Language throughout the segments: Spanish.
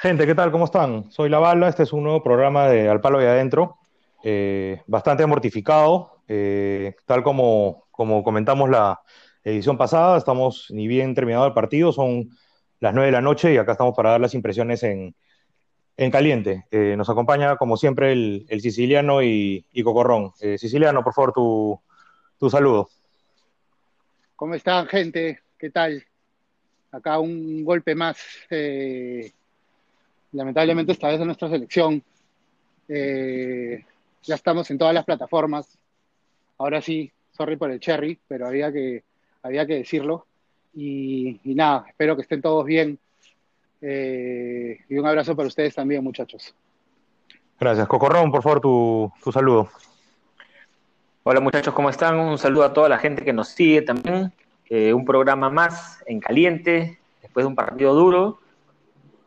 Gente, ¿qué tal? ¿Cómo están? Soy La Bala, este es un nuevo programa de Al Palo y Adentro, eh, bastante mortificado, eh, tal como, como comentamos la edición pasada, estamos ni bien terminado el partido, son las 9 de la noche y acá estamos para dar las impresiones en, en caliente. Eh, nos acompaña, como siempre, el, siciliano y, y Cocorrón. Siciliano, por favor, tu, tu saludo. ¿Cómo están, gente? ¿Qué tal? Acá un golpe más, lamentablemente esta vez de nuestra selección. Eh, ya estamos en todas las plataformas. Ahora sí, sorry por el cherry, pero había que, había que decirlo. Y, y nada, espero que estén todos bien. Eh, y un abrazo para ustedes también, muchachos. Gracias. Cocorrón, por favor, tu, tu saludo. Hola muchachos, ¿cómo están? Un saludo a toda la gente que nos sigue también. Eh, un programa más en caliente, después de un partido duro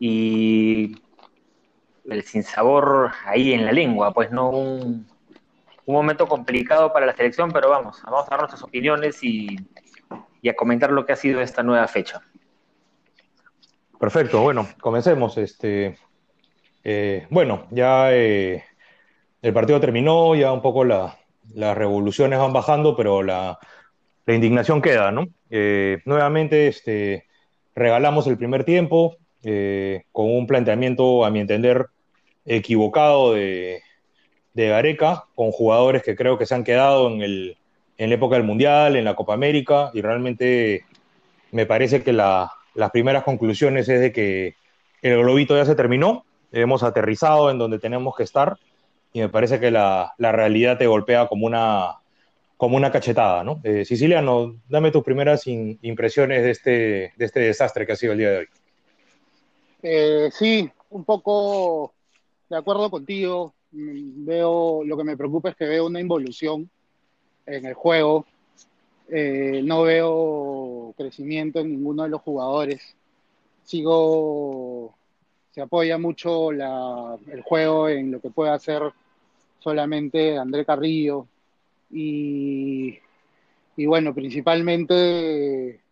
y el sinsabor ahí en la lengua, pues no un, momento complicado para la selección, pero vamos, vamos a dar nuestras opiniones y, a comentar lo que ha sido esta nueva fecha. Perfecto, bueno, comencemos. Este, eh, bueno, ya eh, el partido terminó, ya un poco la, las revoluciones van bajando, pero la, la indignación queda, ¿no? Eh, nuevamente este, regalamos el primer tiempo eh, con un planteamiento, a mi entender, equivocado de, Gareca, con jugadores que creo que se han quedado en, el, en la época del Mundial, en la Copa América, y realmente me parece que la, las primeras conclusiones es de que el globito ya se terminó, hemos aterrizado en donde tenemos que estar, y me parece que la, realidad te golpea como una, como una cachetada, ¿no? Eh, Siciliano, dame tus primeras impresiones de este, de este desastre que ha sido el día de hoy. Eh, sí, un poco de acuerdo contigo. Mm, Veo, lo que me preocupa es que veo una involución en el juego. Eh, no veo crecimiento en ninguno de los jugadores. Sigo, se apoya mucho el juego en lo que puede hacer solamente André Carrillo. Y bueno, principalmente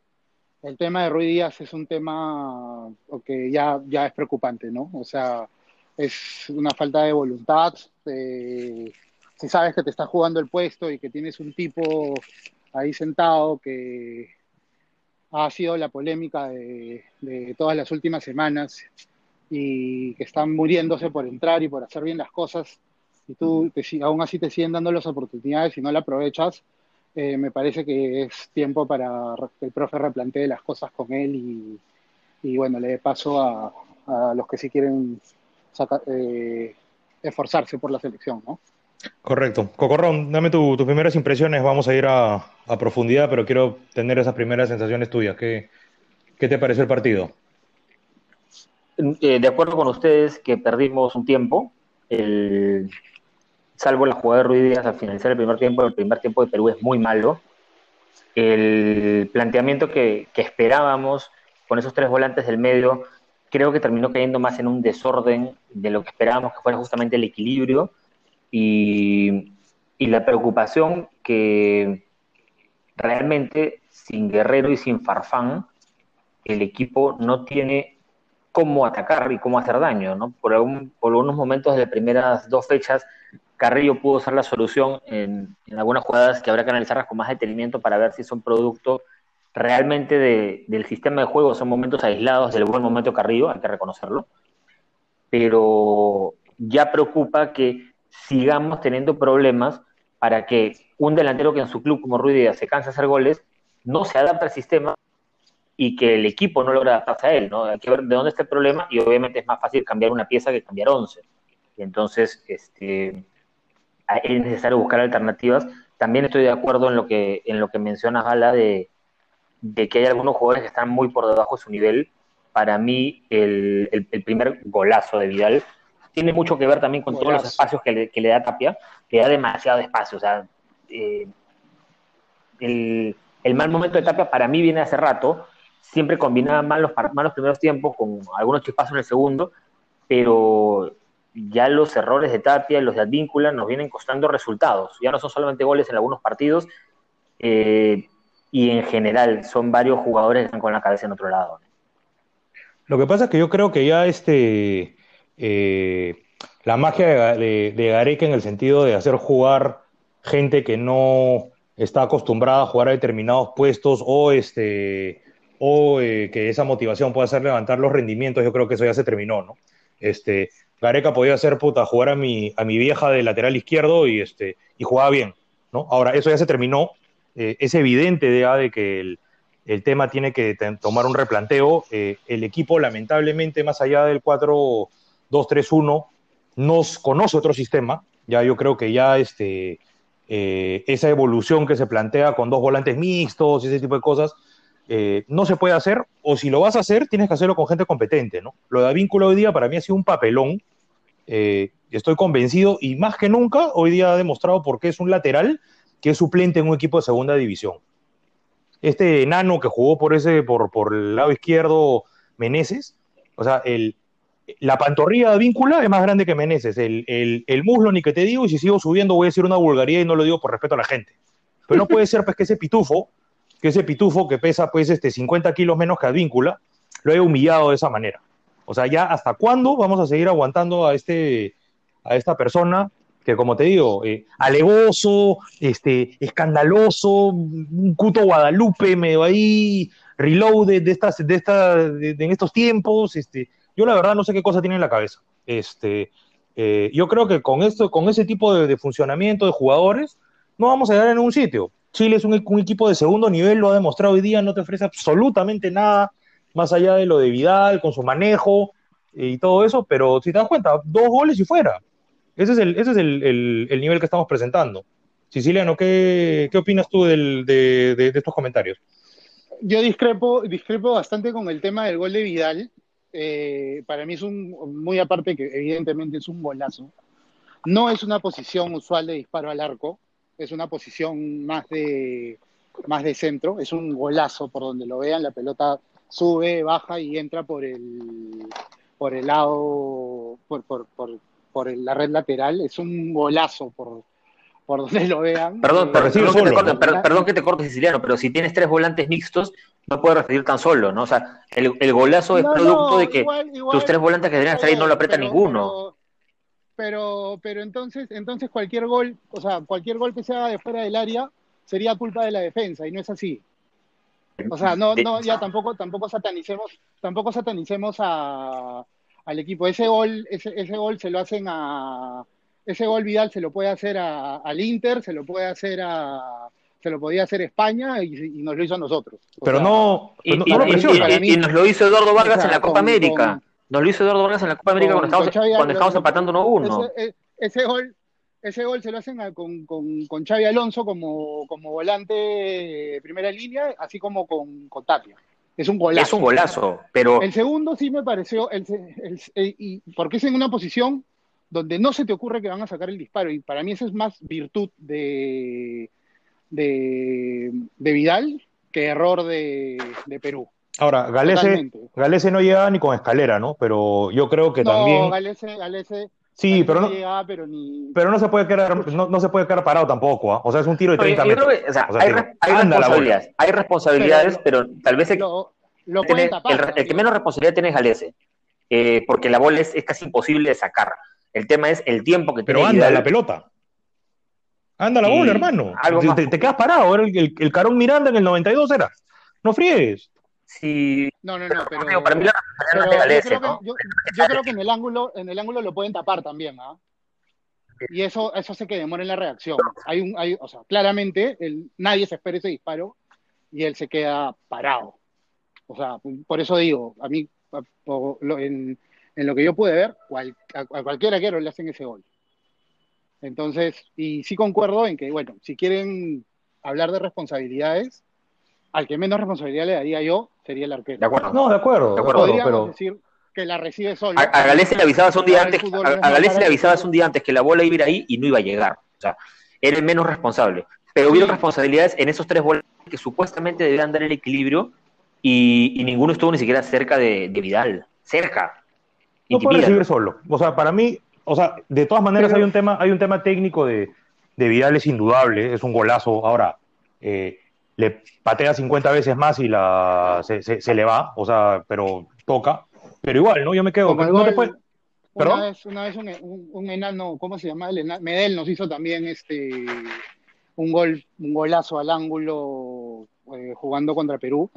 el tema de Rui Díaz es un tema que ya, ya es preocupante, ¿no? O sea, es una falta de voluntad. eh, si sabes que te estás jugando el puesto y que tienes un tipo ahí sentado que ha sido la polémica de, todas las últimas semanas y que están muriéndose por entrar y por hacer bien las cosas, y tú te, aún así te siguen dando las oportunidades y no la aprovechas, eh, me parece que es tiempo para que el profe replantee las cosas con él y, y bueno, le dé paso a, a los que sí quieren saca- eh, esforzarse por la selección, ¿no? Correcto. Cocorrón, dame tu- tus primeras impresiones, vamos a ir a, a profundidad, pero quiero tener esas primeras sensaciones tuyas. ¿Qué, qué te pareció el partido? Eh, de acuerdo con ustedes que perdimos un tiempo, el, salvo la jugada de Ruiz al finalizar el primer tiempo, el primer tiempo de Perú es muy malo. El planteamiento que, que esperábamos con esos tres volantes del medio creo que terminó cayendo más en un desorden de lo que esperábamos que fuera justamente el equilibrio y, y la preocupación que realmente sin Guerrero y sin Farfán el equipo no tiene cómo atacar y cómo hacer daño, ¿no? Por, algún, por algunos momentos de las primeras dos fechas, Carrillo pudo ser la solución en, en algunas jugadas que habrá que analizarlas con más detenimiento para ver si son producto realmente de, del sistema de juego, son momentos aislados del buen momento Carrillo, hay que reconocerlo, pero ya preocupa que sigamos teniendo problemas para que un delantero que en su club como Ruiz Díaz se cansa de hacer goles, no se adapta al sistema y que el equipo no logra adaptarse a él, ¿no? Hay que ver de dónde está el problema y obviamente es más fácil cambiar una pieza que cambiar 11. Y entonces, este, es necesario buscar alternativas. También estoy de acuerdo en lo que, en lo que mencionas, Gala, de, de que hay algunos jugadores que están muy por debajo de su nivel. Para mí, el, el, el primer golazo de Vidal tiene mucho que ver también con todos los espacios que le, que le da Tapia, que da demasiado espacio. O sea, eh, el, el mal momento de Tapia para mí viene hace rato, siempre combinaba mal los, mal los primeros tiempos con algunos chispazos en el segundo, pero ya los errores de Tapia y los de Advíncula nos vienen costando resultados. Ya no son solamente goles en algunos partidos, eh, y en general son varios jugadores que están con la cabeza en otro lado. Lo que pasa es que yo creo que ya este, eh, la magia de, de, Gareca en el sentido de hacer jugar gente que no está acostumbrada a jugar a determinados puestos o, este, o eh, que esa motivación pueda hacer levantar los rendimientos, yo creo que eso ya se terminó, ¿no? Este, Gareca podía hacer puta, jugar a mi, a mi vieja de lateral izquierdo y, este, y jugaba bien, ¿no? Ahora, eso ya se terminó. Eh, es evidente ya de que el, el tema tiene que tomar un replanteo. Eh, el equipo, lamentablemente, más allá del 4-2-3-1, nos conoce otro sistema. Ya yo creo que ya este, eh, esa evolución que se plantea con dos volantes mixtos y ese tipo de cosas, no se puede hacer, o si lo vas a hacer, tienes que hacerlo con gente competente, ¿no? Lo de vínculo hoy día para mí ha sido un papelón, estoy convencido, y más que nunca, hoy día ha demostrado por qué es un lateral que es suplente en un equipo de segunda división este enano que jugó por ese, por, el lado izquierdo, Meneses, o sea, el, la pantorrilla de víncula es más grande que Meneses, el, el, el, muslo ni que te digo, y si sigo subiendo voy a decir una vulgaridad y no lo digo por respeto a la gente. Pero no puede ser pues que ese pitufo, que ese pitufo que pesa pues este 50 kilos menos que Advíncula, lo haya humillado de esa manera. O sea, ya hasta cuándo vamos a seguir aguantando a este a esta persona que como te digo, eh, alevoso, este, escandaloso, un cuto Guadalupe medio ahí, reloaded de estas, de esta, de, en estos tiempos, este, yo la verdad no sé qué cosa tiene en la cabeza. Este, eh, yo creo que con esto, con ese tipo de, de, funcionamiento de jugadores, no vamos a llegar en un sitio. Chile es un, un, equipo de segundo nivel, lo ha demostrado hoy día, no te ofrece absolutamente nada más allá de lo de Vidal, con su manejo y todo eso, pero si te das cuenta, dos goles y fuera. Ese es el, ese es el, el, el nivel que estamos presentando. Siciliano, ¿qué, qué opinas tú del, de, de, de, estos comentarios? Yo discrepo, discrepo bastante con el tema del gol de Vidal. Eh, para mí es un, muy aparte que evidentemente es un golazo. No es una posición usual de disparo al arco, es una posición más de, más de centro, es un golazo por donde lo vean, la pelota sube, baja y entra por el, por el lado, por, por, por, por la red lateral, es un golazo por, por donde lo vean. Perdón, eh, perdón, que te corte, per, perdón que te corte, Siciliano, pero si tienes tres volantes mixtos, no puedes recibir tan solo, ¿no? O sea, el, el golazo es no, producto no, de que igual, igual, tus tres volantes que deberían estar ahí no lo aprieta pero, ninguno. Pero, pero entonces, entonces cualquier gol, o sea, cualquier gol que sea de fuera del área sería culpa de la defensa, y no es así. O sea, no, no, ya tampoco, tampoco satanicemos, tampoco satanicemos a, al equipo. Ese gol, ese, ese gol se lo hacen a. Ese gol Vidal se lo puede hacer a, al Inter, se lo puede hacer a. Se lo podía hacer España y, y nos lo hizo a nosotros. O pero sea, no, y, no, y, no y, y, nos lo hizo Eduardo Vargas o sea, en la Copa con, América. Con, nos lo hizo Eduardo Vargas en la Copa América cuando estábamos, cuando estábamos empatando 1-1. Ese, ese, gol, ese gol se lo hacen a, con, con, con Xavi Alonso como, como volante de primera línea, así como con, con Tapia. Es un golazo. Es un golazo, pero. El segundo sí me pareció. El, el, el, y porque es en una posición donde no se te ocurre que van a sacar el disparo. Y para mí esa es más virtud de, de, de Vidal que error de, de Perú. Ahora, Galese, Galese, no llega ni con escalera, ¿no? Pero yo creo que no, también. Galese, Galese, Sí, pero no, llegaba, pero, ni... pero no se puede quedar, no, no se puede quedar parado tampoco, ¿eh? o sea, es un tiro de 30 Oye, metros. Que, o sea, o sea, hay, hay responsabilidades, hay responsabilidades, pero, pero tal vez el, lo, lo tiene, tapar, el, el, que menos responsabilidad tiene es Galese, eh, porque la bola es, es, casi imposible de sacar. El tema es el tiempo que pero tiene. Pero anda la pelota. Anda la bola, hermano. Te, te, te, quedas parado. Era el, el, el Carón Miranda en el 92 era. No fríes. Sí. No, no, no, pero, pero para mí la pero de Galese, yo, creo ¿no? que, yo, yo, creo que en el ángulo, en el ángulo lo pueden tapar también, ¿ah? Y eso, eso hace que demore en la reacción. Hay un, hay, o sea, claramente el, nadie se espera ese disparo y él se queda parado. O sea, por eso digo, a mí, en, en lo que yo pude ver, cual, a, a cualquier arquero le hacen ese gol. Entonces, y sí concuerdo en que, bueno, si quieren hablar de responsabilidades, al que menos responsabilidad le daría yo sería el arquero. De acuerdo. No, de acuerdo. De acuerdo Podríamos pero... decir que la recibe solo. A, a Galese le avisabas un día antes, a, a le avisabas un día antes que la bola iba a ir ahí y no iba a llegar. O sea, era el menos responsable. Pero hubieron responsabilidades en esos tres bolas que supuestamente debían dar el equilibrio y, y ninguno estuvo ni siquiera cerca de, de Vidal. Cerca. No puede recibir solo. O sea, para mí, o sea, de todas maneras pero, hay un tema, hay un tema técnico de, de Vidal, es indudable, es un golazo. Ahora, eh, le patea 50 veces más y la, se, se, se, le va, o sea, pero toca. Pero igual, ¿no? Yo me quedo. No te gol- puedes- Una vez, una vez un, un- un enano, ¿cómo se llama? El Medel nos hizo también este un gol, un golazo al ángulo eh, jugando contra Perú,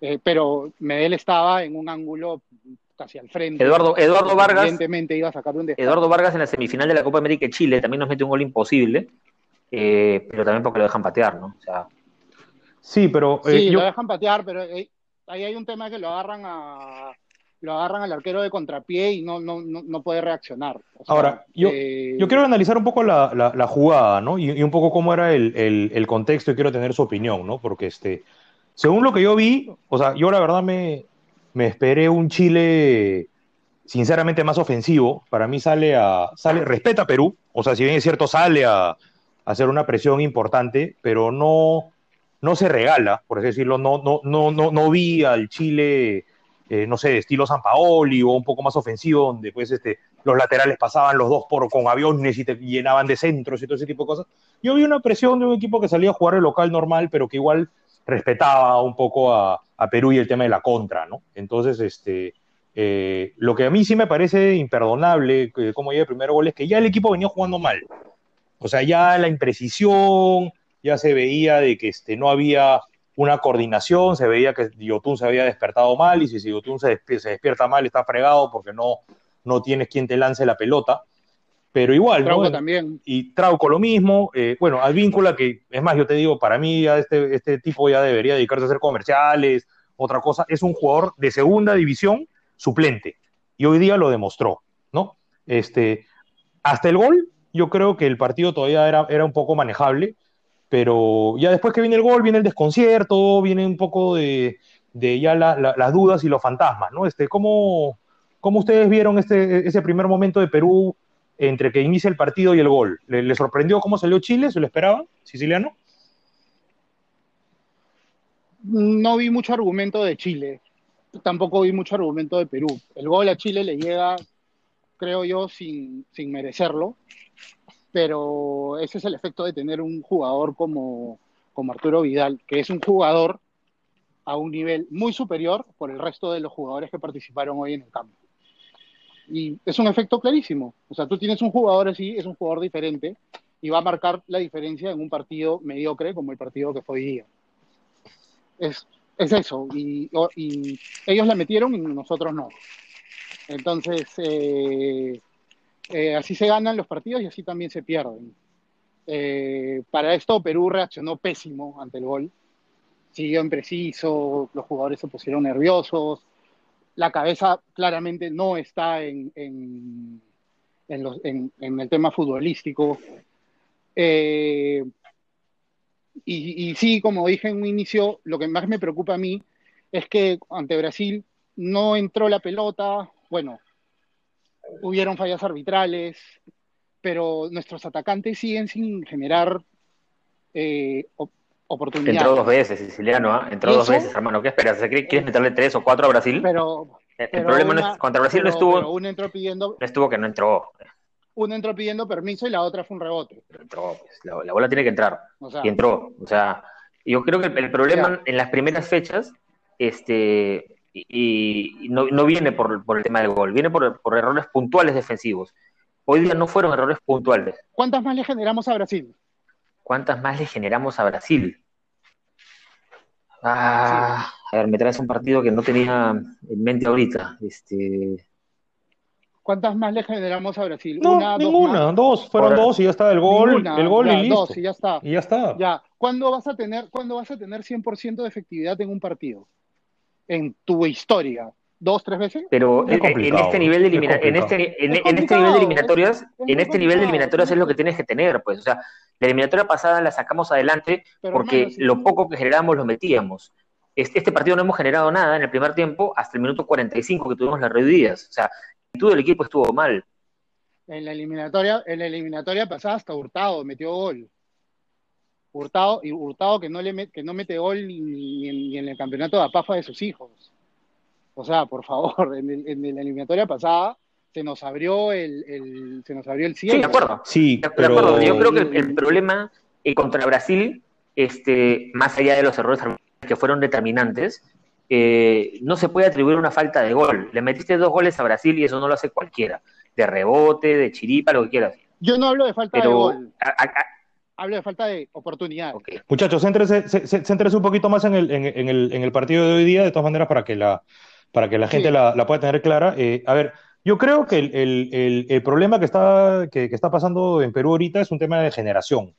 eh, pero Medel estaba en un ángulo casi al frente. Eduardo, Eduardo Vargas, Evidentemente iba a sacar un. Eduardo Vargas en la semifinal de la Copa América de Chile también nos mete un gol imposible, eh, pero también porque lo dejan patear, ¿no? O sea, Sí, pero eh, Sí, yo- lo dejan patear, pero eh, ahí hay un tema que lo agarran a lo agarran al arquero de contrapié y no, no, no, no puede reaccionar. O sea, Ahora, yo- eh, Yo quiero analizar un poco la, la- la jugada, ¿no? Y, y un poco cómo era el, el- el contexto y quiero tener su opinión, ¿no? Porque, este, según lo que yo vi, o sea, yo la verdad me, me esperé un Chile, sinceramente, más ofensivo. Para mí sale a, sale, respeta a Perú, o sea, si bien es cierto, sale a, a hacer una presión importante, pero no, no se regala, por así decirlo, no, no, no, no, no vi al Chile, eh, no sé, estilo San Paoli o un poco más ofensivo, donde pues este, los laterales pasaban los dos por, con aviones y te llenaban de centros y todo ese tipo de cosas. Yo vi una presión de un equipo que salía a jugar el local normal, pero que igual respetaba un poco a, a Perú y el tema de la contra, ¿no? Entonces, este, eh, lo que a mí sí me parece imperdonable, que como llega el primer gol, es que ya el equipo venía jugando mal. O sea, ya la imprecisión, ya se veía de que este, no había una coordinación, se veía que Yotun se había despertado mal y si Yotun se, despi- se despierta mal está fregado porque no, no tienes quien te lance la pelota. Pero igual, Trauco ¿no? también. y Trauco lo mismo. eh, bueno, Advíncula, que es más, yo te digo, para mí ya este, este tipo ya debería dedicarse a hacer comerciales, otra cosa. Es un jugador de segunda división suplente y hoy día lo demostró, ¿no? Este, hasta el gol, yo creo que el partido todavía era, era un poco manejable, pero ya después que viene el gol, viene el desconcierto, viene un poco de, ya la- las dudas y los fantasmas, ¿no? Este, ¿cómo, cómo ustedes vieron este, ese primer momento de Perú entre que inicia el partido y el gol? ¿Le, le sorprendió cómo salió Chile? ¿Se lo esperaban? ¿Siciliano? No vi mucho argumento de Chile. Tampoco vi mucho argumento de Perú. El gol a Chile le llega, creo yo, sin, sin merecerlo. Pero ese es el efecto de tener un jugador como, como Arturo Vidal, que es un jugador a un nivel muy superior por el resto de los jugadores que participaron hoy en el campo. Y es un efecto clarísimo. O sea, tú tienes un jugador así, es un jugador diferente y va a marcar la diferencia en un partido mediocre como el partido que fue hoy día. Es, es eso. Y, ellos la metieron y nosotros no. Entonces, eh, eh, así se ganan los partidos y así también se pierden. Eh, para esto Perú reaccionó pésimo ante el gol. Siguió impreciso, los jugadores se pusieron nerviosos, la cabeza claramente no está en, en, en el tema futbolístico. Eh, y, y sí, como dije en un inicio, lo que más me preocupa a mí es que ante Brasil no entró la pelota, bueno, hubieron fallas arbitrales, pero nuestros atacantes siguen sin generar eh, op- oportunidades. entró dos veces, Siciliano, ¿ah? Entró ¿Y dos veces, hermano. ¿Qué esperas? ¿Qué- ¿Quieres meterle tres o cuatro a Brasil? Pero, el pero problema no es, contra Brasil pero- no estuvo, uno entró pidiendo, no estuvo que no entró. uno entró pidiendo permiso y la otra fue un rebote. Entró, pues, la, la bola tiene que entrar. O sea, y entró. O sea, yo creo que el, el problema Ya. en las primeras fechas, este, y, y no, no viene por, por el tema del gol, viene por, por errores puntuales defensivos. Hoy día no fueron errores puntuales. ¿cuántas más le generamos a Brasil? ¿Cuántas más le generamos a Brasil? Ah, a ver, me traes un partido que no tenía en mente ahorita. Este, ¿Cuántas más le generamos a Brasil? No, Una, dos ninguna, dos, fueron Ahora- dos y ya está el gol, Ninguna, el gol ya, y listo. Dos y ya está. Y ya está. Ya, ¿cuándo vas a tener, cuándo vas a tener 100% de efectividad en un partido? En tu historia. ¿Dos, tres veces? pero Es en, este nivel de es elimina- en este, en, Es en este nivel de eliminatorias, en este nivel de eliminatorias es lo que tienes que tener, pues. O sea, la eliminatoria pasada la sacamos adelante Pero, porque lo poco que generábamos lo metíamos. Este, este partido no hemos generado nada en el primer tiempo hasta el minuto 45 que tuvimos las reducidas. O sea, todo el equipo estuvo mal. En la eliminatoria, en la eliminatoria pasada hasta Hurtado metió gol. Hurtado, y Hurtado que no le met- que no mete gol ni, ni en, ni en el campeonato de APAFA de sus hijos. O sea, por favor, en, el- en la eliminatoria pasada se nos abrió el, el- se nos abrió el cielo. Sí, de acuerdo. Sí, De, pero acuerdo, yo creo que el, el problema eh, contra Brasil, este, más allá de los errores que fueron determinantes, eh, no se puede atribuir una falta de gol. Le metiste dos goles a Brasil y eso no lo hace cualquiera. De rebote, de chiripa, lo que quieras. Yo no hablo de falta de gol. Hablo de falta de oportunidad. Muchachos, céntrese, un poquito más en el, en, el, en el partido de hoy día, de todas maneras, para que la, para que la gente la, pueda tener clara. Eh, a ver, yo creo que el, problema que está, que, está pasando en Perú ahorita es un tema de generación.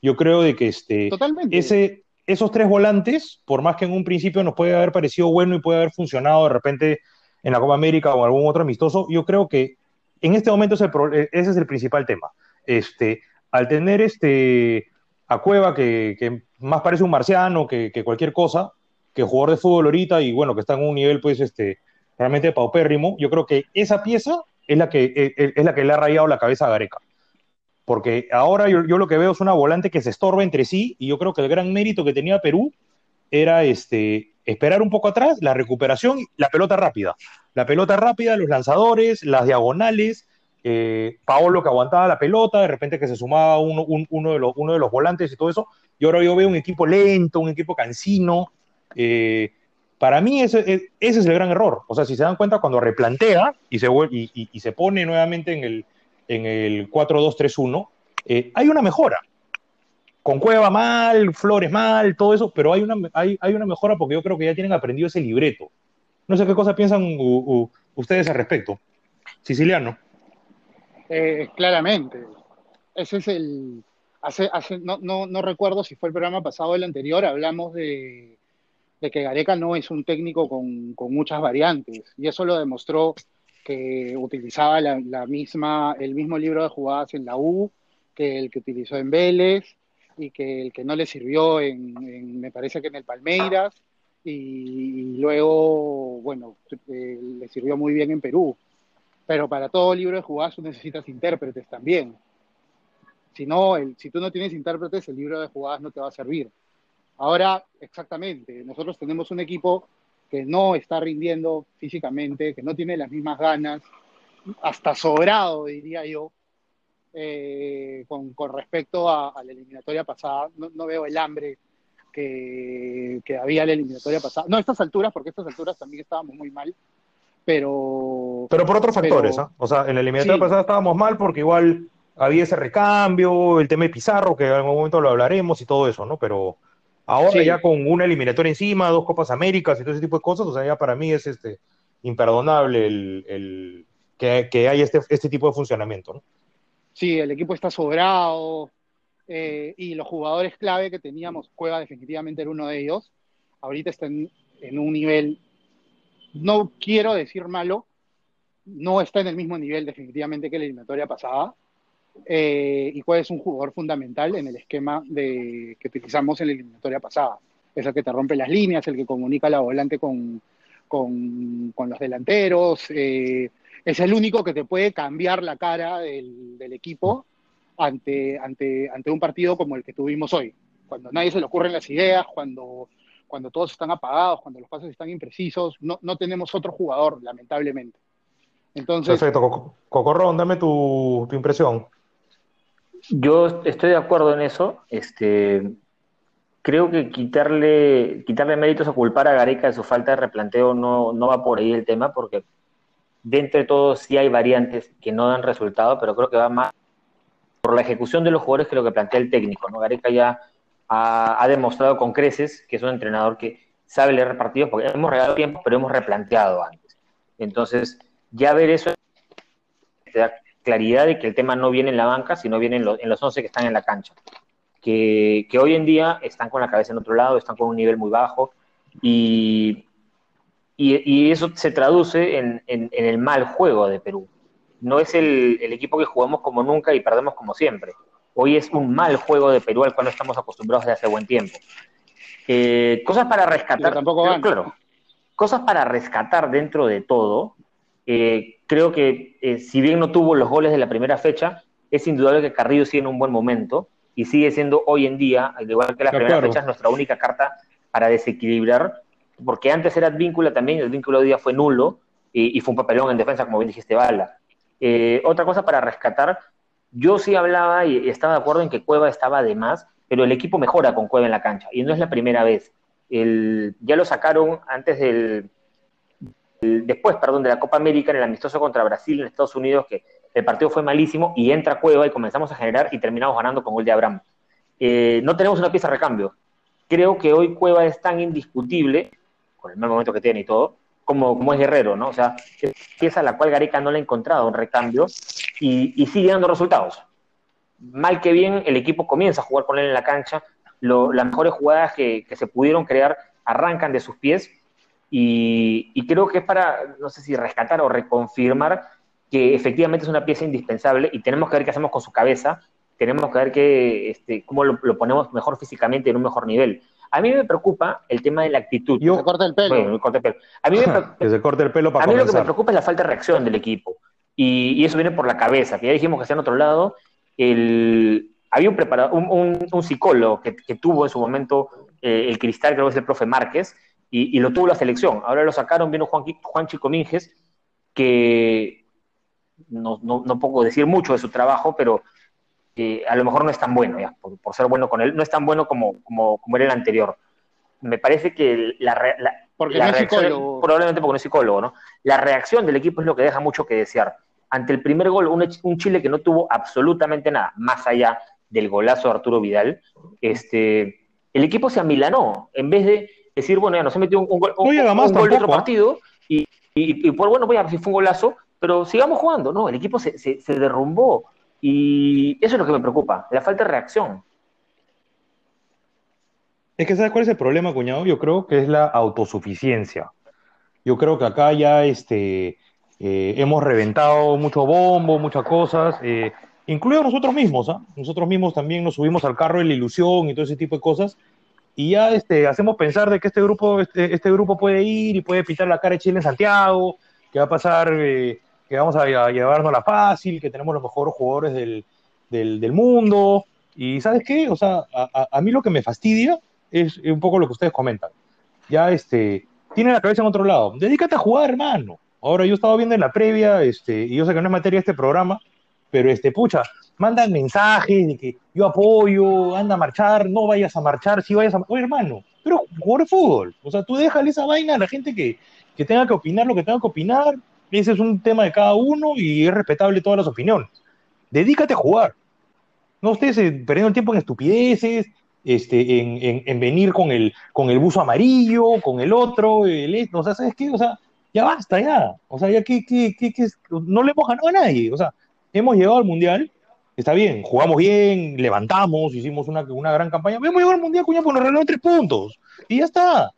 Yo creo de que este, ese, esos tres volantes, por más que en un principio nos puede haber parecido bueno y puede haber funcionado de repente en la Copa América o algún otro amistoso, yo creo que en este momento ese es el principal tema. Este, al tener este, a Cueva, que, más parece un marciano que, cualquier cosa, que jugador de fútbol ahorita y bueno, que está en un nivel pues este, realmente paupérrimo, yo creo que esa pieza es la que, e, e, es la que le ha rayado la cabeza a Gareca porque ahora yo, lo que veo es una volante que se estorba entre sí y yo creo que el gran mérito que tenía Perú era este, esperar un poco atrás, la recuperación, la pelota rápida. La pelota rápida, los lanzadores, las diagonales, eh, Paolo que aguantaba la pelota, de repente que se sumaba uno, de los, volantes y todo eso. Y ahora yo veo un equipo lento, un equipo cansino. Eh, para mí ese, ese, es el gran error. O sea, si se dan cuenta, cuando replantea y se, y se pone nuevamente en el, en el 4-2-3-1, eh, hay una mejora. Con Cueva mal, Flores mal, todo eso, pero hay una, hay, una mejora porque yo creo que ya tienen aprendido ese libreto. No sé qué cosa piensan ustedes al respecto. Siciliano. Eh, claramente. Ese es el. Hace, hace, no, no, recuerdo si fue el programa pasado o el anterior, hablamos de, que Gareca no es un técnico con, muchas variantes. Y eso lo demostró que utilizaba la, misma, el mismo libro de jugadas en la U que el que utilizó en Vélez y que el que no le sirvió en, me parece que en el Palmeiras y, luego, bueno, eh, le sirvió muy bien en Perú. Pero para todo libro de jugadas tú necesitas intérpretes también. Si no, si tú no tienes intérpretes, el libro de jugadas no te va a servir. Ahora, exactamente, nosotros tenemos un equipo que no está rindiendo físicamente, que no tiene las mismas ganas, hasta sobrado, diría yo, eh, con, respecto a, la eliminatoria pasada. No, veo el hambre que, había en la eliminatoria pasada. No a estas alturas, porque a estas alturas también estábamos muy mal, pero... Pero por otros factores, ¿ah? O sea, en la eliminatoria pasada estábamos mal porque igual había ese recambio, el tema de Pizarro, que en algún momento lo hablaremos y todo eso, ¿no? Pero Ahora ya con una eliminatoria encima, dos Copas Américas y todo ese tipo de cosas, o sea, ya para mí es este imperdonable el, que, que haya este, este tipo de funcionamiento, ¿no? Sí, el equipo está sobrado eh, y los jugadores clave que teníamos, Cueva definitivamente era uno de ellos, ahorita están en un nivel, no quiero decir malo, no está en el mismo nivel definitivamente que la eliminatoria pasada, eh, y cuál es un jugador fundamental en el esquema que utilizamos en la eliminatoria pasada. Es el que te rompe las líneas, el que comunica la volante con, con, con los delanteros, eh, es el único que te puede cambiar la cara del, del, equipo ante, ante, ante un partido como el que tuvimos hoy, cuando nadie se le ocurren las ideas, cuando, cuando todos están apagados, cuando los pases están imprecisos, no, no tenemos otro jugador, lamentablemente. Entonces, Perfecto, Cocorrón, dame tu, tu impresión. Yo estoy de acuerdo en eso. Este, creo que quitarle, quitarle méritos o culpar a Gareca de su falta de replanteo no, no va por ahí el tema, porque dentro de todo sí hay variantes que no dan resultado, pero creo que va más por la ejecución de los jugadores que lo que plantea el técnico. ¿no? Gareca ya ha, demostrado con creces que es un entrenador que sabe leer partidos, porque hemos regalado tiempo, pero hemos replanteado antes. Entonces, ya ver eso claridad de que el tema no viene en la banca, sino viene en, los 11 que están en la cancha. Que, hoy en día están con la cabeza en otro lado, están con un nivel muy bajo y, y, eso se traduce en, el mal juego de Perú. No es el, equipo que jugamos como nunca y perdemos como siempre. Hoy es un mal juego de Perú al cual no estamos acostumbrados desde hace buen tiempo. Eh, cosas para rescatar. Tampoco claro, cosas para rescatar dentro de todo. Eh, creo que eh, si bien no tuvo los goles de la primera fecha, es indudable que Carrillo sigue en un buen momento y sigue siendo hoy en día, al igual que la primera fecha, es nuestra única carta para desequilibrar, porque antes era Advíncula también, el vínculo de día fue nulo y, fue un papelón en defensa, como bien dijiste, Bala. Eh, otra cosa para rescatar, yo sí hablaba y, estaba de acuerdo en que Cueva estaba de más, pero el equipo mejora con Cueva en la cancha y no es la primera vez. El, ya lo sacaron antes del, después, perdón, de la Copa América en el amistoso contra Brasil en Estados Unidos, que el partido fue malísimo y entra Cueva y comenzamos a generar y terminamos ganando con gol de Abraham. Eh, no tenemos una pieza de recambio. Creo que hoy Cueva es tan indiscutible, con el mal momento que tiene y todo, como, como es Guerrero, ¿no? O sea, es pieza a la cual Gareca no le ha encontrado un recambio y, sigue dando resultados. Mal que bien, el equipo comienza a jugar con él en la cancha, las mejores jugadas que, que se pudieron crear arrancan de sus pies y, creo que es para, no sé si rescatar o reconfirmar que efectivamente es una pieza indispensable y tenemos que ver qué hacemos con su cabeza, tenemos que ver que, este, cómo lo, ponemos mejor físicamente en un mejor nivel. A mí me preocupa el tema de la actitud. Yo, se corta el pelo. Bueno, corta el pelo. A mí, me, que se corte el pelo para A mí lo que me preocupa es la falta de reacción del equipo. Y, eso viene por la cabeza, que ya dijimos que está en otro lado. El, había un, preparado, un, psicólogo que, tuvo en su momento eh, el cristal, creo que es el profe Márquez, y, lo tuvo la selección. Ahora lo sacaron, vino Juan, Juan Chico Minges, que no, no, puedo decir mucho de su trabajo, pero eh, a lo mejor no es tan bueno, ya, por, ser bueno con él, no es tan bueno como, como, como era el anterior. Me parece que la, porque no reacción, probablemente porque no es psicólogo, ¿no? La reacción del equipo es lo que deja mucho que desear. Ante el primer gol, un, un Chile que no tuvo absolutamente nada, más allá del golazo de Arturo Vidal, este, el equipo se amilanó. En vez de decir, bueno, ya no se metió un, gol, un, gol de otro ¿ah? partido y, y, por bueno, voy a ver si fue un golazo, pero sigamos jugando, ¿no? El equipo se, se, derrumbó y eso es lo que me preocupa, la falta de reacción. Es que ¿sabes cuál es el problema, cuñado? Yo creo que es la autosuficiencia. Yo creo que acá ya este, eh, hemos reventado mucho bombo, muchas cosas, eh, incluido nosotros mismos. ¿ah? Nosotros mismos también nos subimos al carro de la ilusión y todo ese tipo de cosas y ya este, hacemos pensar de que este grupo, este, este grupo puede ir y puede pintar la cara de Chile en Santiago, que va a pasar, eh, que vamos a, llevarnos la fácil, que tenemos los mejores jugadores del, del, mundo. Y ¿sabes qué? O sea, a, a, mí lo que me fastidia es un poco lo que ustedes comentan. Ya este, tiene la cabeza en otro lado. Dedícate a jugar, hermano. Ahora yo estaba viendo en la previa, este, y yo sé que no es materia de este programa, pero este, pucha, mandan mensajes de que yo apoyo, anda a marchar, no vayas a marchar, si vayas a... Oye, hermano, pero jugar fútbol. O sea, tú déjale esa vaina a la gente que, que tenga que opinar lo que tenga que opinar. Ese es un tema de cada uno y es respetable todas las opiniones. Dedícate a jugar. No estés eh, perdiendo el tiempo en estupideces, este, en, en, venir con el, con el buzo amarillo, con el otro, el, o sea, ¿sabes qué? O sea, ya basta, ya. O sea, ya que, que, que, que no le hemos ganado a nadie. O sea, hemos llegado al Mundial está bien, jugamos bien, levantamos, hicimos una, una gran campaña. Hemos llegado al Mundial, cuña, pues nos regalaron tres puntos. Y ya está.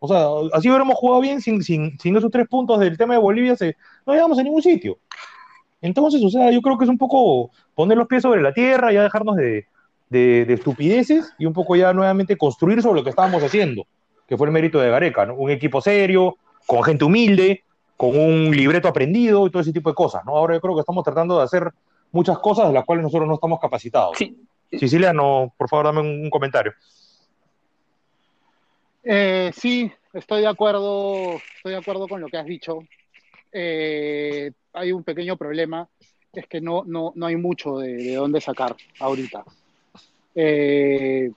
O sea, así hubiéramos jugado bien sin, sin, sin esos tres puntos del tema de Bolivia, se, no llegamos a ningún sitio. Entonces, o sea, yo creo que es un poco poner los pies sobre la tierra, ya dejarnos de, de, de, estupideces y un poco ya nuevamente construir sobre lo que estábamos haciendo, que fue el mérito de Gareca, ¿no? Un equipo serio, con gente humilde, con un libreto aprendido y todo ese tipo de cosas, ¿no? Ahora yo creo que estamos tratando de hacer muchas cosas de las cuales nosotros no estamos capacitados. Sí. no, por favor, dame un, comentario. Eh, sí, estoy de acuerdo, estoy de acuerdo con lo que has dicho. Eh, hay un pequeño problema, es que no, no, no hay mucho de, dónde sacar ahorita. Eh,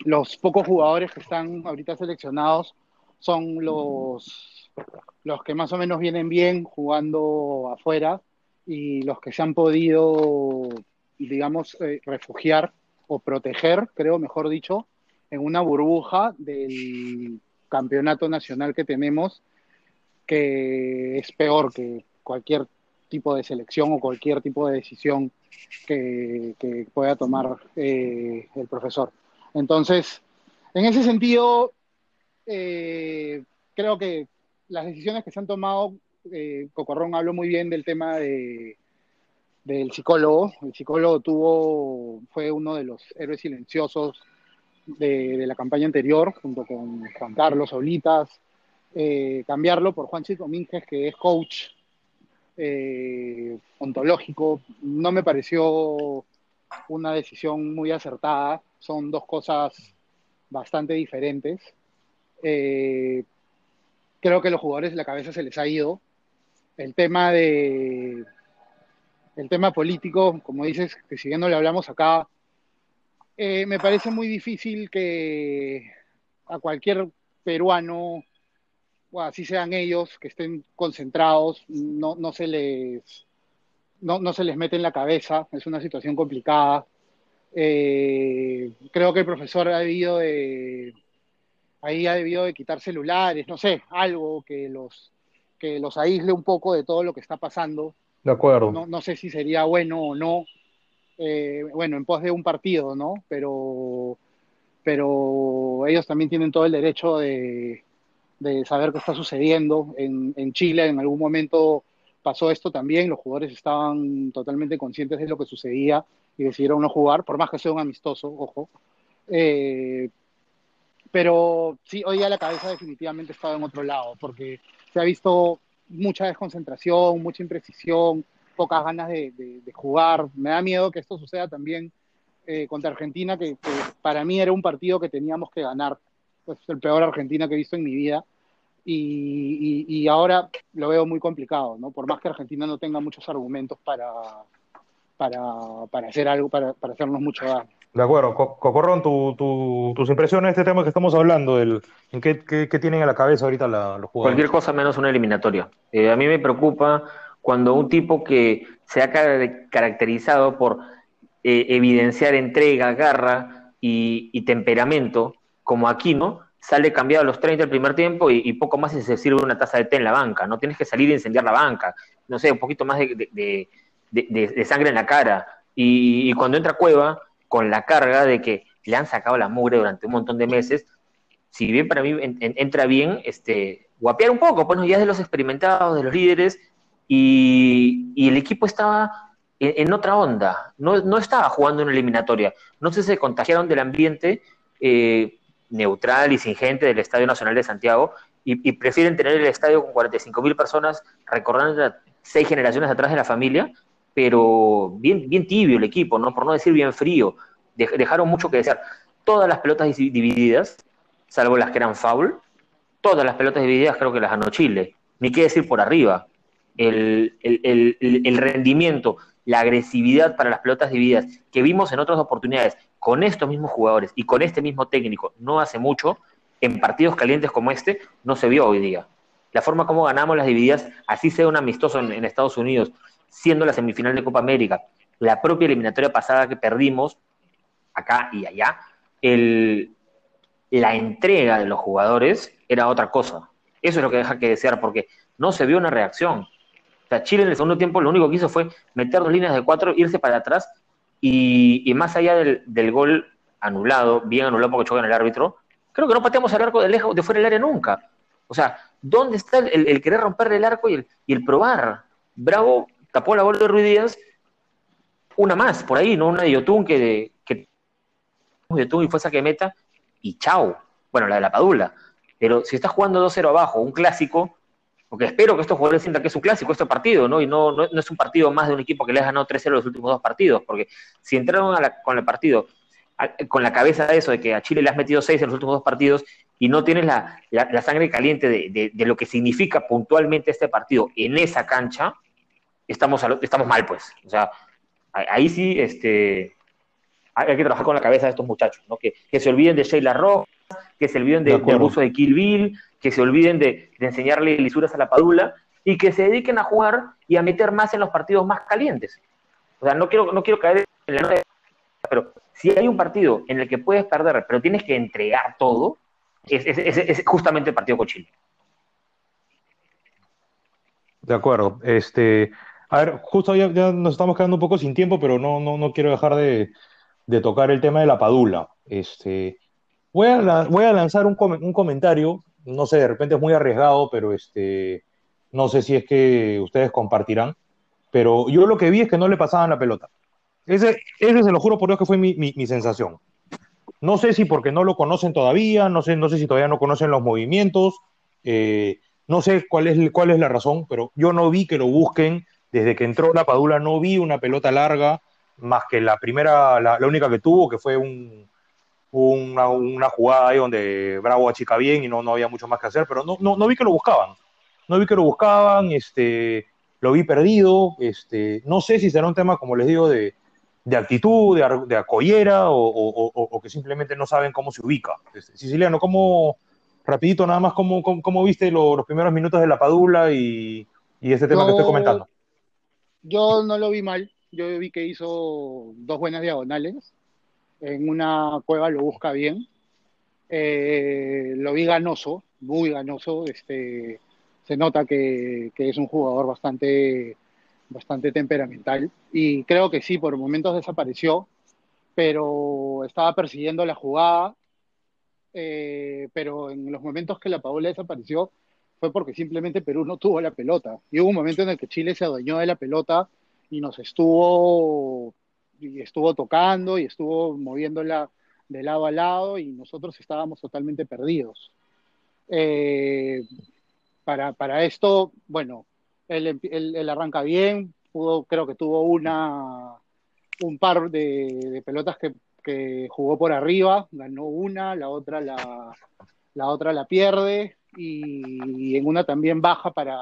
los pocos jugadores que están ahorita seleccionados son los, los que más o menos vienen bien jugando afuera y los que se han podido, digamos, eh, refugiar o proteger, creo, mejor dicho, en una burbuja del campeonato nacional que tenemos, que es peor que cualquier tipo de selección o cualquier tipo de decisión que, pueda tomar eh, el profesor. Entonces, en ese sentido, eh, creo que las decisiones que se han tomado eh, Cocorrón habló muy bien del tema de, del psicólogo. El psicólogo tuvo, fue uno de los héroes silenciosos de, la campaña anterior, junto con Juan Carlos Olitas. Eh, cambiarlo por Juan Chico Minges, que es coach eh, ontológico, no me pareció una decisión muy acertada. Son dos cosas bastante diferentes. creo que los jugadores la cabeza se les ha ido el tema de el tema político, como dices, que si no le hablamos acá, eh, me parece muy difícil que a cualquier peruano, o así sean ellos, que estén concentrados, no, no se les no, no se les mete en la cabeza, es una situación complicada. Eh, creo que el profesor ha debido de ahí ha debido de quitar celulares, no sé, algo que los que los aísle un poco de todo lo que está pasando. De acuerdo. No, no sé si sería bueno o no, eh, bueno, en pos de un partido, ¿no? Pero, pero ellos también tienen todo el derecho de, de saber qué está sucediendo. En, en Chile en algún momento pasó esto también, los jugadores estaban totalmente conscientes de lo que sucedía y decidieron no jugar, por más que sea un amistoso, ojo. Eh, pero sí, hoy día la cabeza definitivamente estaba en otro lado, porque se ha visto mucha desconcentración, mucha imprecisión, pocas ganas de, jugar. Me da miedo que esto suceda también eh, contra Argentina, que, para mí era un partido que teníamos que ganar. Es el peor Argentina que he visto en mi vida. Y, ahora lo veo muy complicado, ¿no? Por más que Argentina no tenga muchos argumentos para, para, hacer algo, para, hacernos mucho daño. De acuerdo. Cocorrón, tus impresiones de este tema que estamos hablando, del, ¿en qué, tienen en la cabeza ahorita los jugadores? Cualquier cosa menos una eliminatoria. Eh, a mí me preocupa cuando un tipo que se ha caracterizado por eh, evidenciar entrega, garra y, y temperamento, como Aquino, sale cambiado a los 30 del primer tiempo y, poco más si se sirve una taza de té en la banca. No tienes que salir y incendiar la banca. No sé, un poquito más de, sangre en la cara. Y, cuando entra Cueva, con la carga de que le han sacado la mugre durante un montón de meses, si bien para mí entra bien, este, guapear un poco, pues ya de los experimentados, de los líderes, y, el equipo estaba en, otra onda, no, no, estaba jugando en una eliminatoria, no sé si se contagiaron del ambiente, eh, neutral y sin gente del Estadio Nacional de Santiago y, prefieren tener el estadio con 45 mil personas recordando seis generaciones atrás de la familia, pero bien, bien tibio el equipo, ¿no? por no decir bien frío. dejaron mucho que desear. Todas las pelotas divididas, salvo las que eran foul, todas las pelotas divididas creo que las ganó Chile. Ni qué decir por arriba. El, el, rendimiento, la agresividad para las pelotas divididas que vimos en otras oportunidades con estos mismos jugadores y con este mismo técnico no hace mucho, en partidos calientes como este, no se vio hoy día. La forma como ganamos las divididas, así sea un amistoso en, Estados Unidos, siendo la semifinal de Copa América, la propia eliminatoria pasada que perdimos, acá y allá, el, la entrega de los jugadores era otra cosa. Eso es lo que deja que desear, porque no se vio una reacción. O sea, Chile en el segundo tiempo lo único que hizo fue meter dos líneas de cuatro, irse para atrás y, más allá del, gol anulado, bien anulado porque chocó en el árbitro, creo que no pateamos el arco de lejos, de fuera del área nunca. O sea, ¿dónde está el, querer romper el arco y el, y el, probar? Bravo tapó la bola de Ruiz Díaz, una más por ahí, ¿no? Una de Yotun que, que Yotun y fue saque meta, y chao. Bueno, la de la Padula. Pero si estás jugando 2-0 abajo, un clásico, porque espero que estos jugadores sientan que es un clásico este partido, ¿no? Y no, no, es un partido más de un equipo que les ha ganado 3-0 los últimos dos partidos, porque si entraron con el partido con la cabeza de eso, de que a Chile le has metido 6 en los últimos dos partidos y no tienes la, sangre caliente de, lo que significa puntualmente este partido en esa cancha, estamos, estamos mal, pues. O sea, ahí sí este, hay que trabajar con la cabeza de estos muchachos, ¿no? Que, se olviden de Sheila Rojas, que se olviden de, del uso de Kill Bill, que se olviden de, enseñarle lisuras a la padula y que se dediquen a jugar y a meter más en los partidos más calientes. O sea, no quiero, no quiero caer en la pero si hay un partido en el que puedes perder, pero tienes que entregar todo, es, justamente el partido con Chile. De acuerdo. Este, a ver, justo ya, nos estamos quedando un poco sin tiempo, pero no, no, no quiero dejar de, tocar el tema de la padula. Este, voy, a, voy a lanzar un, un comentario no sé, de repente es muy arriesgado, pero este, no sé si es que ustedes compartirán, pero yo lo que vi es que no le pasaban la pelota. Ese, ese se lo juro por Dios que fue mi, mi, sensación. No sé si porque no lo conocen todavía, no sé, no sé si todavía no conocen los movimientos, eh, no sé cuál es, cuál es la razón, pero yo no vi que lo busquen. Desde que entró la Padula no vi una pelota larga, más que la primera, la única que tuvo, que fue un, una, una, jugada ahí donde Bravo achica bien y no, no había mucho más que hacer, pero no, no, no vi que lo buscaban. No vi que lo buscaban, este, lo vi perdido. Este, no sé si será un tema, como les digo, de, de actitud, de, de acollera o, que simplemente no saben cómo se ubica. Este, Siciliano, ¿cómo, rapidito nada más, cómo, cómo, viste los primeros minutos de la Padula y, y este tema que estoy comentando? Yo no lo vi mal, yo vi que hizo dos buenas diagonales, en una cueva lo busca bien, eh, lo vi ganoso, muy ganoso, este, se nota que, es un jugador bastante bastante temperamental. Y creo que sí, por momentos desapareció, pero estaba persiguiendo la jugada, eh, pero en los momentos que la Paola desapareció fue porque simplemente Perú no tuvo la pelota. Y hubo un momento en el que Chile se adueñó de la pelota y nos estuvo, y estuvo tocando y estuvo moviéndola de lado a lado y nosotros estábamos totalmente perdidos. Eh, para, para esto, bueno, él, arranca bien, pudo, creo que tuvo una, un par de, pelotas que, jugó por arriba, ganó una, la otra la, la otra la pierde y, en una también baja para,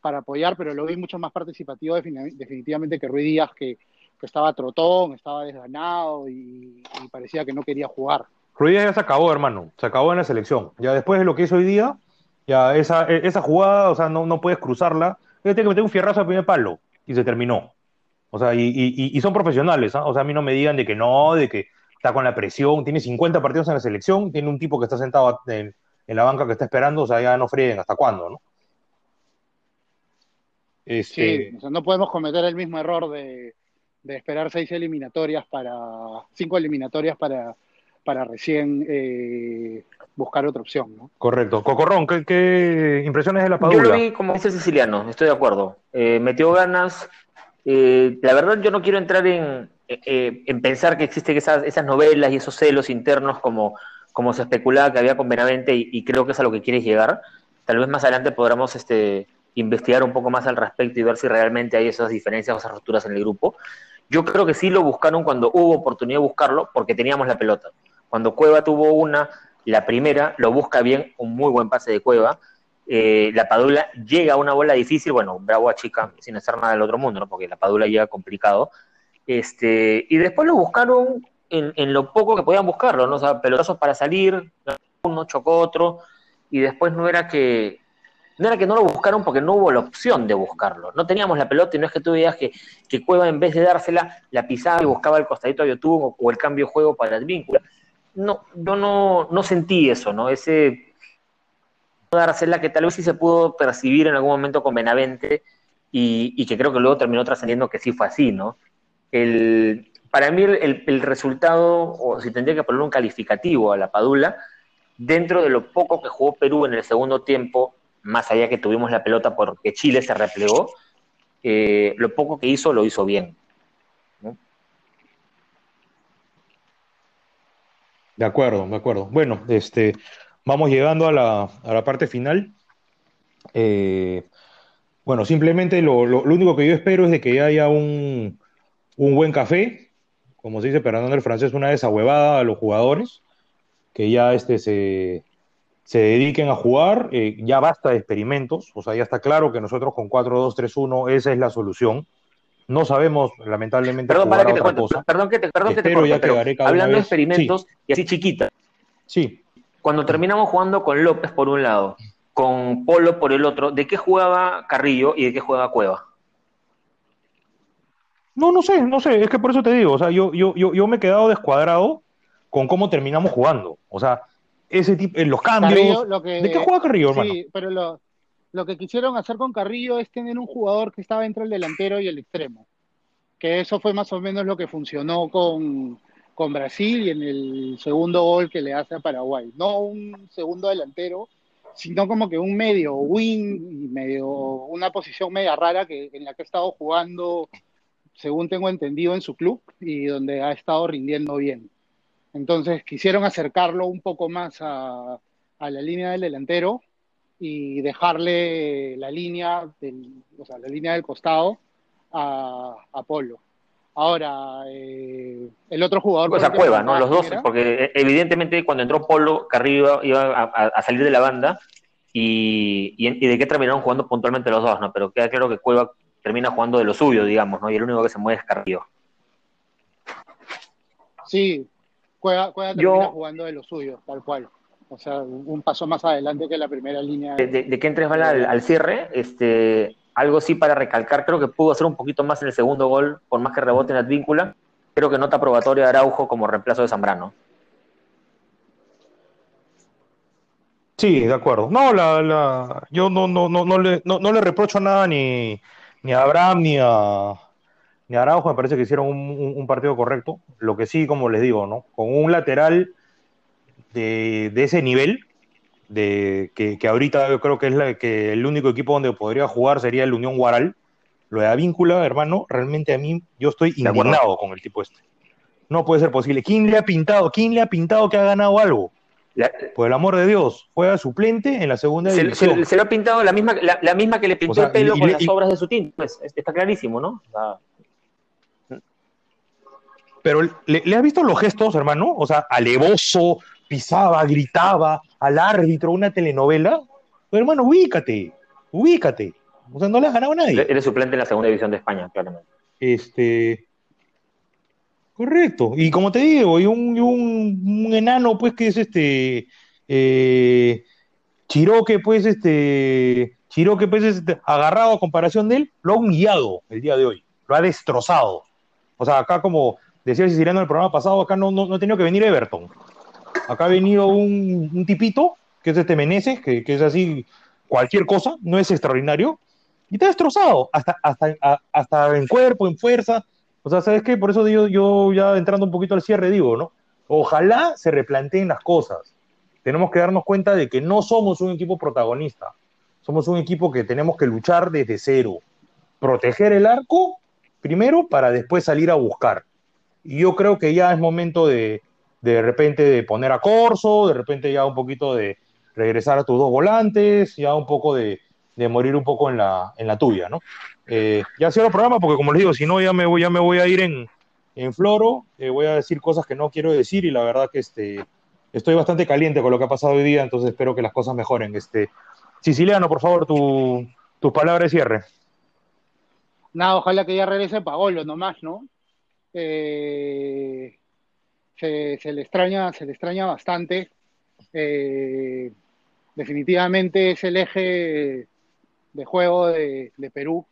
para apoyar, pero lo vi mucho más participativo definitivamente que Ruiz Díaz, que, estaba trotón, estaba desganado y, parecía que no quería jugar. Ruiz ya se acabó, hermano, se acabó en la selección. Ya después de lo que hizo hoy día, ya esa, esa jugada, o sea, no, no puedes cruzarla tiene que meter un fierrazo al primer palo y se terminó. O sea, y, son profesionales, ¿ah? O sea, a mí no me digan de que no, de que está con la presión, tiene 50 partidos en la selección, tiene un tipo que está sentado en, la banca que está esperando, o sea, ya no fríen hasta cuándo, ¿no? Este... Sí, o sea, no podemos cometer el mismo error de, esperar seis eliminatorias para, cinco eliminatorias para, para recién eh, buscar otra opción, ¿no? Correcto. Cocorrón, ¿qué, impresiones de la Padula? Yo lo vi como dice el siciliano, estoy de acuerdo. Eh, metió ganas. Eh, la verdad, yo no quiero entrar en, eh, en pensar que existen esas, esas, novelas y esos celos internos como, como se especulaba que había con Benavente y, creo que es a lo que quieres llegar. Tal vez más adelante podamos este, investigar un poco más al respecto y ver si realmente hay esas diferencias o esas rupturas en el grupo. Yo creo que sí lo buscaron cuando hubo oportunidad de buscarlo porque teníamos la pelota. Cuando Cueva tuvo una, la primera lo busca bien, un muy buen pase de Cueva. Eh, la Padula llega a una bola difícil, bueno, bravo a chica, sin hacer nada del otro mundo, ¿no? porque la Padula llega complicado. Este, y después lo buscaron en, lo poco que podían buscarlo, ¿no? O sea, pelotazos para salir, uno chocó otro, y después no era que no era que no lo buscaron porque no hubo la opción de buscarlo. No teníamos la pelota y no es que tú veas que, que Cueva en vez de dársela, la pisaba y buscaba el costadito a YouTube o, el cambio de juego para el no, yo no, no sentí eso, ¿no? Ese dársela que tal vez sí se pudo percibir en algún momento con Benavente y, que creo que luego terminó trascendiendo que sí fue así, ¿no? El, para mí el, resultado, o si tendría que poner un calificativo a la Padula, dentro de lo poco que jugó Perú en el segundo tiempo, más allá que tuvimos la pelota porque Chile se replegó, eh, lo poco que hizo lo hizo bien. De acuerdo, de acuerdo. Bueno, este, vamos llegando a la, parte final. Eh, bueno, simplemente lo, único que yo espero es de que haya un, buen café, como se dice Fernando el francés, una desahuevada a los jugadores, que ya este, se, dediquen a jugar, eh, ya basta de experimentos, o sea, ya está claro que nosotros con 4-2-3-1 esa es la solución. No sabemos, lamentablemente, perdón, para que te perdón que te, perdón que te corte, hablando de experimentos y así chiquita. Sí. Cuando terminamos jugando con López por un lado, con Polo por el otro, ¿de qué jugaba Carrillo y de qué jugaba Cueva? No, no sé, no sé, es que por eso te digo, o sea, yo, yo, yo, yo me he quedado descuadrado con cómo terminamos jugando. O sea, ese tipo, en los cambios. ¿De qué juega Carrillo, hermano? Sí, pero lo, lo que quisieron hacer con Carrillo es tener un jugador que estaba entre el delantero y el extremo. Que eso fue más o menos lo que funcionó con, Brasil y en el segundo gol que le hace a Paraguay. No un segundo delantero, sino como que un medio wing, medio, una posición media rara que, en la que ha estado jugando, según tengo entendido, en su club y donde ha estado rindiendo bien. Entonces quisieron acercarlo un poco más a, a la línea del delantero y dejarle la línea del, o sea, la línea del costado a, a Polo. Ahora, eh, el otro jugador... Pues a Cueva, ¿no? Los dos, porque eh, evidentemente cuando entró Polo, Carrillo iba a, salir de la banda y, y, de qué terminaron jugando puntualmente los dos, ¿no? Pero queda claro que Cueva termina jugando de lo suyo, digamos, ¿no? Y el único que se mueve es Carrillo. Sí, Cueva, Cueva termina jugando de lo suyo, tal cual. O sea, un paso más adelante que la primera línea. De, de, que entres mal al, cierre, este, algo sí para recalcar, creo que pudo hacer un poquito más en el segundo gol, por más que rebote en Advíncula. Creo que nota probatoria de Araujo como reemplazo de Zambrano. Sí, de acuerdo. No, la, la, yo no, no, no, no, le, no, le reprocho nada ni, ni a Abraham ni a, ni Araujo. Me parece que hicieron un, partido correcto. Lo que sí, como les digo, ¿no? Con un lateral de, ese nivel, de que, ahorita yo creo que es la, que el único equipo donde podría jugar sería el Unión Guaral. Lo de Avíncula, hermano, realmente a mí yo estoy indignado con el tipo este. No puede ser posible. ¿Quién le ha pintado? ¿Quién le ha pintado que ha ganado algo? por el amor de Dios, juega suplente en la segunda se, división. Se, lo ha pintado la misma, la, misma que le pintó el pelo con las obras de su tinta. Pues, está clarísimo, ¿no? Pero ¿le, has visto los gestos, hermano? O sea, alevoso, pisaba, gritaba al árbitro, una telenovela. Pero, hermano, ubícate, ubícate. O sea, no le has ganado a nadie. Eres suplente en la segunda división de España, claramente. Este, Correcto. Y como te digo, y un, enano, pues, que es este. Eh, Chiroque, pues, este. Chiroque, pues, este, agarrado a comparación de él, lo ha humillado el día de hoy. Lo ha destrozado. O sea, acá, como decía Siciliano en el programa pasado, acá no, no, ha tenido que venir Everton. Acá ha venido un, tipito, que es este Meneses, que, es así, cualquier cosa, no es extraordinario, y te destrozado, hasta, hasta, hasta en cuerpo, en fuerza o sea, ¿sabes qué? Por eso digo, yo ya entrando un poquito al cierre digo, ¿no? Ojalá se replanteen las cosas. Tenemos que darnos cuenta de que no somos un equipo protagonista. Somos un equipo que tenemos que luchar desde cero. Proteger el arco primero para después salir a buscar. Y yo creo que ya es momento de, de repente de poner a Corso, de repente ya un poquito de regresar a tus dos volantes, ya un poco de, de morir un poco en la, en la tuya, ¿no? Eh, ya cierro el programa porque, como les digo, si no, ya me voy, ya me voy a ir en, en floro, eh, voy a decir cosas que no quiero decir y la verdad que este, estoy bastante caliente con lo que ha pasado hoy día, entonces espero que las cosas mejoren. Este, Siciliano, por favor, tu, tus palabras de cierre. Nada, ojalá que ya regrese Paolo nomás, ¿no? Eh, se, le extraña, se le extraña bastante. definitivamente es el eje de juego de Perú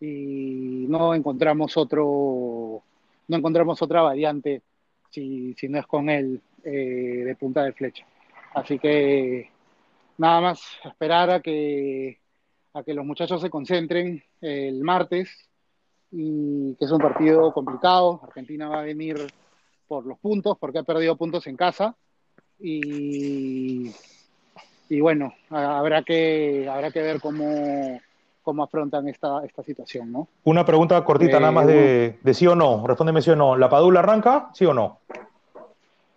y no encontramos otro, no encontramos otra variante si, si no es con él eh, de punta de flecha. Así que nada más esperar a que, a que los muchachos se concentren el martes y que es un partido complicado. Argentina va a venir por los puntos porque ha perdido puntos en casa y, y bueno, habrá que, habrá que ver cómo, cómo afrontan esta, esta situación, ¿no? Una pregunta cortita nada más de, de, sí o no. Respóndeme sí o no. ¿La Padula arranca, sí o no?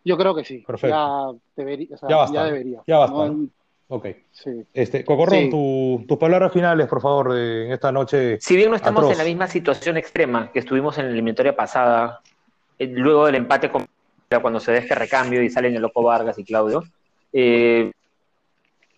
Yo creo que sí. Perfecto. Ya, debería, ya, basta, ya debería. Ya basta. Ok. Sí. Este, Cocorrón, tus palabras finales, por favor, de, en esta noche. Si bien no estamos en la misma situación extrema que estuvimos en la eliminatoria pasada, eh, luego del empate con cuando se deja recambio y salen el Loco Vargas y Claudio, eh,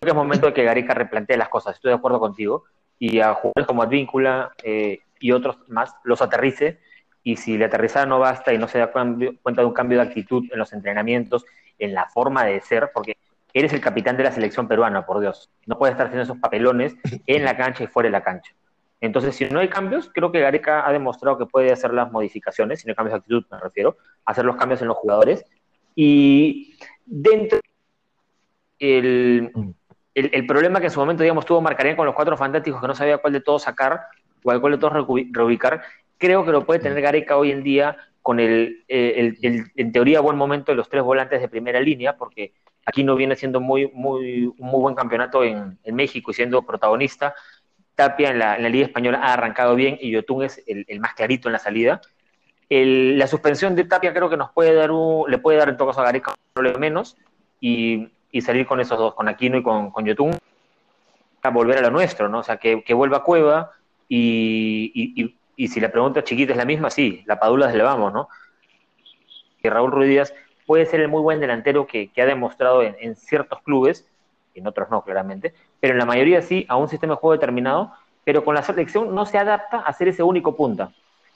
creo que es momento de que Gareca replantee las cosas. Estoy de acuerdo contigo y a jugadores como Advíncula eh, y otros más los aterrice y si la aterrizada no basta y no se da cuenta de un cambio de actitud en los entrenamientos, en la forma de ser, porque eres el capitán de la selección peruana, por Dios, no puedes estar haciendo esos papelones en la cancha y fuera de la cancha. Entonces, si no hay cambios, creo que Gareca ha demostrado que puede hacer las modificaciones, si no hay cambios de actitud me refiero, hacer los cambios en los jugadores. Y dentro el, el, problema que en su momento, digamos, tuvo Marcarín con los cuatro fantásticos que no sabía cuál de todos sacar o cuál de todos reubicar, creo que lo puede tener Gareca hoy en día con el, el, en teoría, buen momento de los tres volantes de primera línea, porque aquí no viene siendo muy, muy, un muy buen campeonato en, en México y siendo protagonista. Tapia en la, en la, Liga Española ha arrancado bien y Yotun es el, más clarito en la salida. la suspensión de Tapia creo que nos puede dar un, le puede dar en todo caso a Gareca un problema menos y y salir con esos dos, con Aquino y con, con Yotun, a volver a lo nuestro, ¿no? O sea, que, que vuelva a Cueva y, y, si la pregunta chiquita es la misma, sí, la Padula le vamos, ¿no? Que Raúl Ruiz Díaz puede ser el muy buen delantero que, ha demostrado en, en, ciertos clubes, en otros no, claramente, pero en la mayoría sí, a un sistema de juego determinado, pero con la selección no se adapta a ser ese único punta.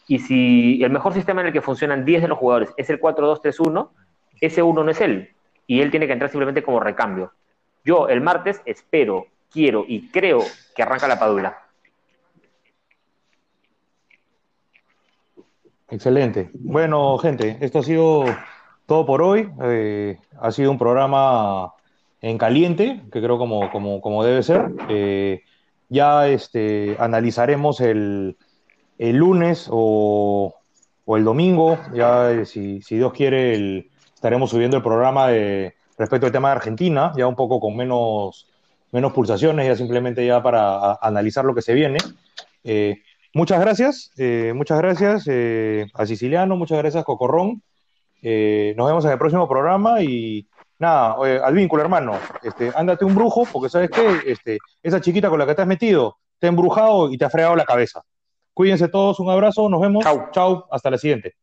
Y si el mejor sistema en el que funcionan 10 de los jugadores es el 4-2-3-1, ese uno no es él. Y él tiene que entrar simplemente como recambio. Yo el martes espero, quiero y creo que arranca la Padula. Excelente. Bueno, gente, esto ha sido todo por hoy. Eh, ha sido un programa en caliente, que creo como, como, como debe ser. Eh, ya este, analizaremos el, el lunes o, o, el domingo, ya eh, si, si Dios quiere, estaremos subiendo el programa de, respecto al tema de Argentina, ya un poco con menos, menos pulsaciones, ya simplemente ya para analizar lo que se viene. Muchas gracias, muchas gracias a Siciliano, muchas gracias Cocorrón. Eh, nos vemos en el próximo programa y nada, al vínculo, hermano, este, ándate un brujo, porque sabes qué, este, esa chiquita con la que te has metido te ha embrujado y te ha fregado la cabeza. Cuídense todos, un abrazo, nos vemos. Chau, chau, hasta la siguiente.